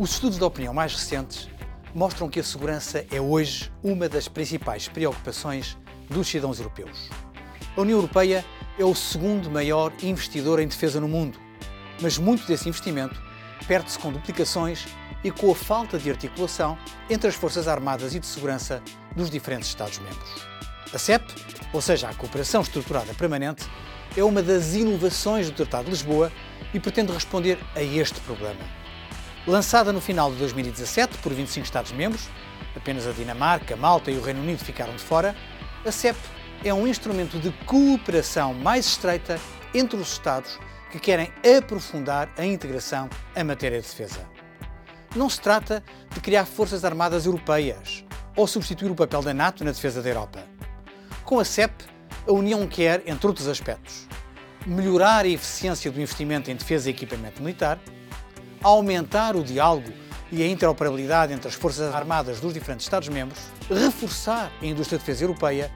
Os estudos de opinião mais recentes mostram que a segurança é hoje uma das principais preocupações dos cidadãos europeus. A União Europeia é o segundo maior investidor em defesa no mundo, mas muito desse investimento perde-se com duplicações e com a falta de articulação entre as Forças Armadas e de Segurança dos diferentes Estados-membros. A CEP, ou seja, a Cooperação Estruturada Permanente, é uma das inovações do Tratado de Lisboa e pretende responder a este problema. Lançada no final de 2017 por 25 Estados-membros, apenas a Dinamarca, Malta e o Reino Unido ficaram de fora, a CEP é um instrumento de cooperação mais estreita entre os Estados que querem aprofundar a integração em matéria de defesa. Não se trata de criar forças armadas europeias ou substituir o papel da NATO na defesa da Europa. Com a CEP, a União quer, entre outros aspectos, melhorar a eficiência do investimento em defesa e equipamento militar, aumentar o diálogo e a interoperabilidade entre as Forças Armadas dos diferentes Estados-membros, reforçar a indústria de defesa europeia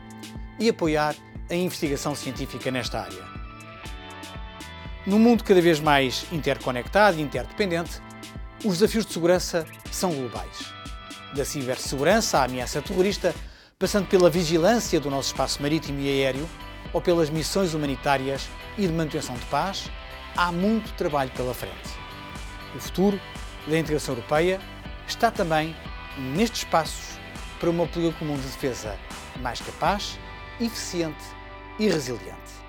e apoiar a investigação científica nesta área. Num mundo cada vez mais interconectado e interdependente, os desafios de segurança são globais. Da cibersegurança à ameaça terrorista, passando pela vigilância do nosso espaço marítimo e aéreo ou pelas missões humanitárias e de manutenção de paz, há muito trabalho pela frente. O futuro da integração europeia está também nestes passos para uma política comum de defesa mais capaz, eficiente e resiliente.